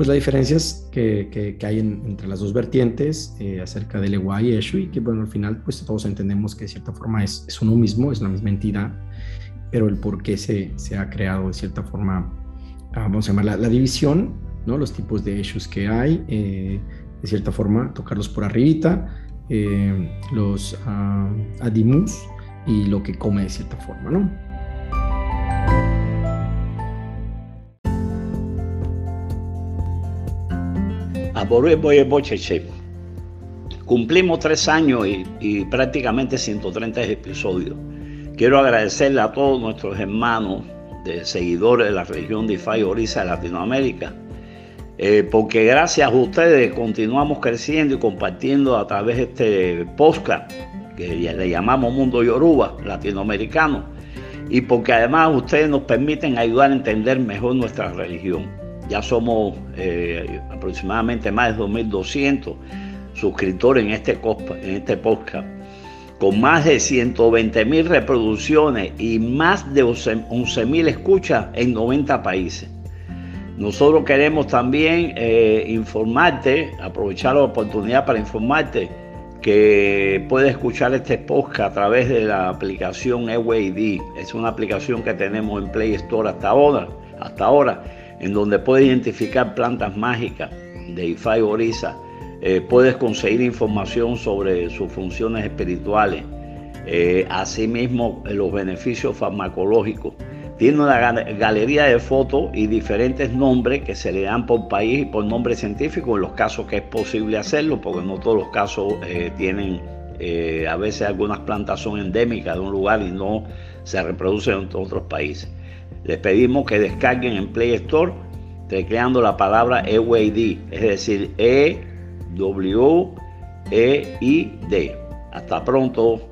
pues las diferencias que, que, hay entre las dos vertientes eh, acerca del Ewa y Eshu y que bueno, al final pues todos entendemos que de cierta forma es, es uno mismo, es la misma entidad, pero el por qué se, se ha creado de cierta forma, ah, vamos a llamar la, división, ¿no? los tipos de Eshus que hay, eh, de cierta forma tocarlos por arribita, eh, los uh, Adimus y lo que come de cierta forma, ¿no? Cumplimos tres años y, prácticamente 130 episodios. Quiero agradecerle a todos nuestros hermanos de seguidores de la región de Ifai Orisa de Latinoamérica, eh, porque gracias a ustedes continuamos creciendo y compartiendo a través de este podcast que le llamamos Mundo Yoruba latinoamericano, y porque además ustedes nos permiten ayudar a entender mejor nuestra religión. Ya somos eh, aproximadamente más de 2.200 suscriptores en este, en este podcast, con más de 120.000 reproducciones y más de 11.000 escuchas en 90 países. Nosotros queremos también eh, informarte, aprovechar la oportunidad para informarte que puedes escuchar este podcast a través de la aplicación EWAD. Es una aplicación que tenemos en Play Store hasta ahora. Hasta ahora en donde puedes identificar plantas mágicas de Ifai Orisa. Eh, puedes conseguir información sobre sus funciones espirituales, eh, asimismo los beneficios farmacológicos. Tiene una galería de fotos y diferentes nombres que se le dan por país y por nombre científico en los casos que es posible hacerlo, porque no todos los casos eh, tienen, a veces algunas plantas son endémicas de un lugar y no se reproducen en otros países. Les pedimos que descarguen en Play Store tecleando la palabra EWAD, es decir, E W E I D. Hasta pronto.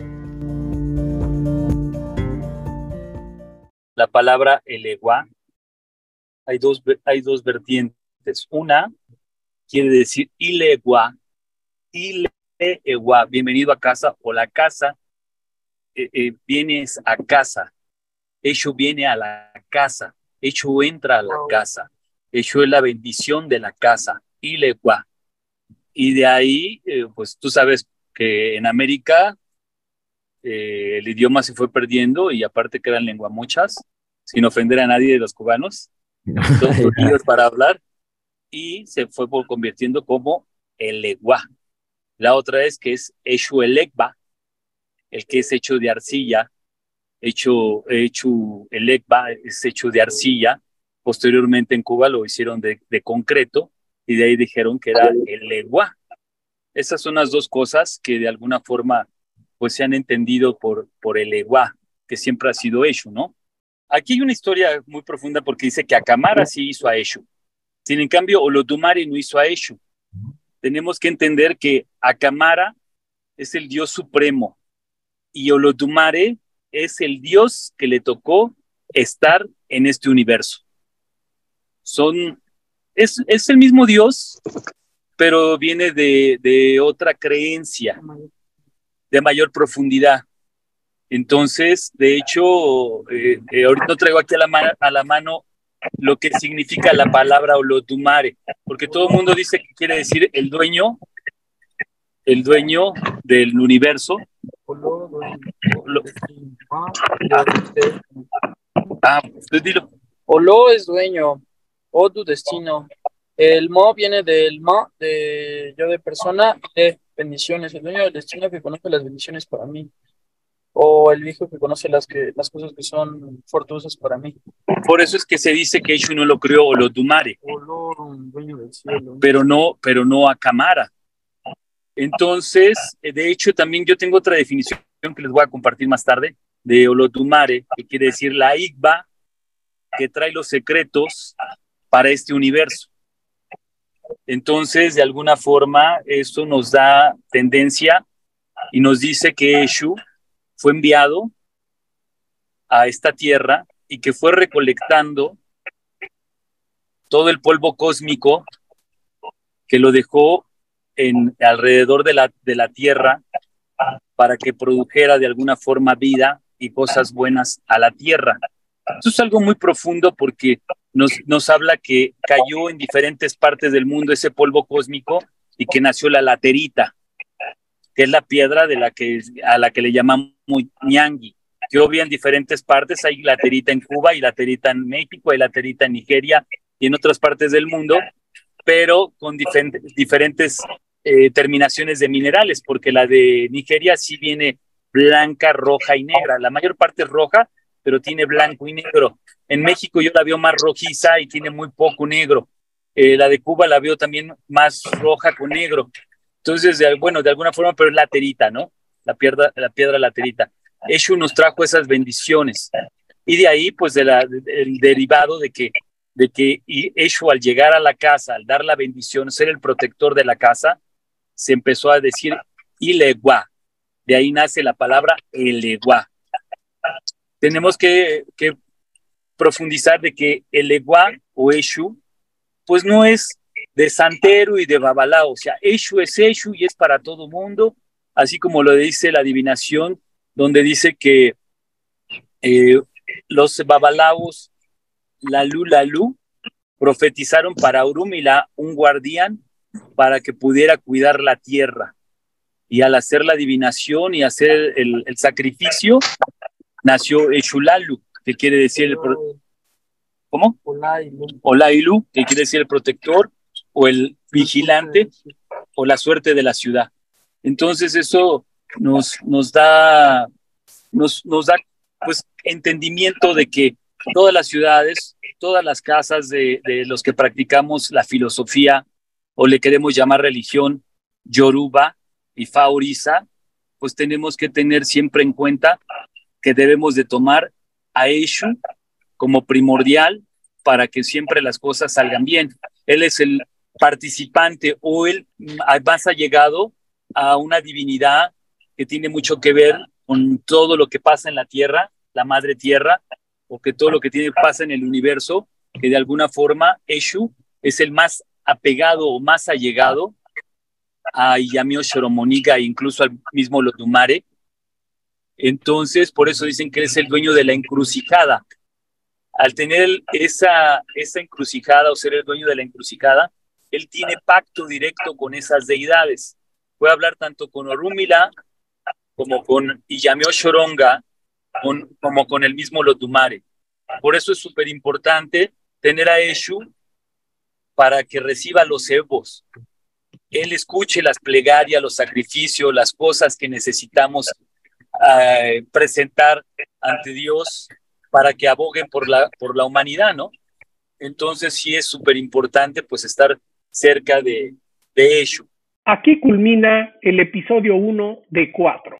La palabra elegua hay dos, hay dos vertientes. Una quiere decir ilegua, ilegua, bienvenido a casa o la casa, eh, eh, vienes a casa, Hecho viene a la casa, hecho entra a la casa, hecho es la bendición de la casa, y Y de ahí, eh, pues tú sabes que en América eh, el idioma se fue perdiendo y aparte que eran lengua muchas, sin ofender a nadie de los cubanos, todos para hablar, y se fue convirtiendo como el legua. La otra es que es hecho el el que es hecho de arcilla, hecho, hecho el ECBA es hecho de arcilla, posteriormente en Cuba lo hicieron de, concreto y de ahí dijeron que era el legua. Esas son las dos cosas que de alguna forma pues se han entendido por, por el legua, que siempre ha sido hecho, ¿no? Aquí hay una historia muy profunda porque dice que Acamara sí hizo a Eshu. Sin en cambio, Olodumare no hizo a Eshu. Tenemos que entender que Acamara es el Dios supremo y Olodumare es el Dios que le tocó estar en este universo. Son, es, es el mismo Dios, pero viene de, de otra creencia, de mayor profundidad. Entonces, de hecho, eh, eh, ahorita no traigo aquí a la, mano lo que significa la palabra Olotumare, porque todo mundo dice que quiere decir el dueño, el dueño del universo, Ah, pues dilo. Olo es dueño, o tu destino. El mo viene del mo, de yo de persona, de bendiciones. El dueño del destino que conoce las bendiciones para mí. O el viejo que conoce las, que, las cosas que son fortuosas para mí. Por eso es que se dice que Eshu no lo creó Olotumare. dueño del cielo. Pero no, pero no a Camara. Entonces, eh, de hecho, también yo tengo otra definición que les voy a compartir más tarde de Olotumare, que quiere decir la Igba que trae los secretos para este universo. Entonces, de alguna forma, esto nos da tendencia y nos dice que Eshu fue enviado a esta tierra y que fue recolectando todo el polvo cósmico que lo dejó en, alrededor de la, de la tierra para que produjera de alguna forma vida y cosas buenas a la tierra. Esto es algo muy profundo porque nos, nos habla que cayó en diferentes partes del mundo ese polvo cósmico y que nació la laterita, que es la piedra de la que, a la que le llamamos ñangui, que obvia en diferentes partes, hay laterita en Cuba, y laterita en México, hay laterita en Nigeria y en otras partes del mundo, pero con diferentes eh, terminaciones de minerales, porque la de Nigeria sí viene blanca, roja y negra. La mayor parte es roja, pero tiene blanco y negro. En México yo la veo más rojiza y tiene muy poco negro. Eh, la de Cuba la veo también más roja con negro. Entonces, bueno, de alguna forma, pero es laterita, ¿no? La piedra, la piedra laterita. Eshu nos trajo esas bendiciones. Y de ahí, pues, de el derivado de que, de que Eshu al llegar a la casa, al dar la bendición, ser el protector de la casa, se empezó a decir Ilegua. De ahí nace la palabra Elegua. Tenemos que, profundizar de que Elegua o Eshu, pues no es de santero y de babalao, o sea, Eshu es Eshu y es para todo mundo, así como lo dice la adivinación, donde dice que eh, los babalaos, la Lu, la Lu, profetizaron para Urumila un guardián para que pudiera cuidar la tierra. Y al hacer la adivinación y hacer el, sacrificio, nació Eshulalu, que quiere decir el... ¿Cómo? Olailu, que quiere decir el protector o el vigilante o la suerte de la ciudad. Entonces eso nos, nos da, nos, nos da pues entendimiento de que todas las ciudades, todas las casas de, de los que practicamos la filosofía o le queremos llamar religión yoruba y faoriza, pues tenemos que tener siempre en cuenta que debemos de tomar a Eshu como primordial para que siempre las cosas salgan bien. Él es el participante o él más allegado a una divinidad que tiene mucho que ver con todo lo que pasa en la tierra, la madre tierra, o que todo lo que tiene pasa en el universo, que de alguna forma Eshu es el más apegado o más allegado a Yamio Shoromoniga e incluso al mismo Lotumare. Entonces, por eso dicen que es el dueño de la encrucijada. Al tener esa, esa encrucijada o ser el dueño de la encrucijada, él tiene pacto directo con esas deidades. Puede hablar tanto con Orúmila como con Iyamio Shoronga, como con el mismo Lotumare. Por eso es súper importante tener a Eshu para que reciba los evos. Él escuche las plegarias, los sacrificios, las cosas que necesitamos eh, presentar ante Dios para que aboguen por la, por la humanidad, ¿no? Entonces sí es súper importante pues estar cerca de, de ello. Aquí culmina el episodio 1 de 4.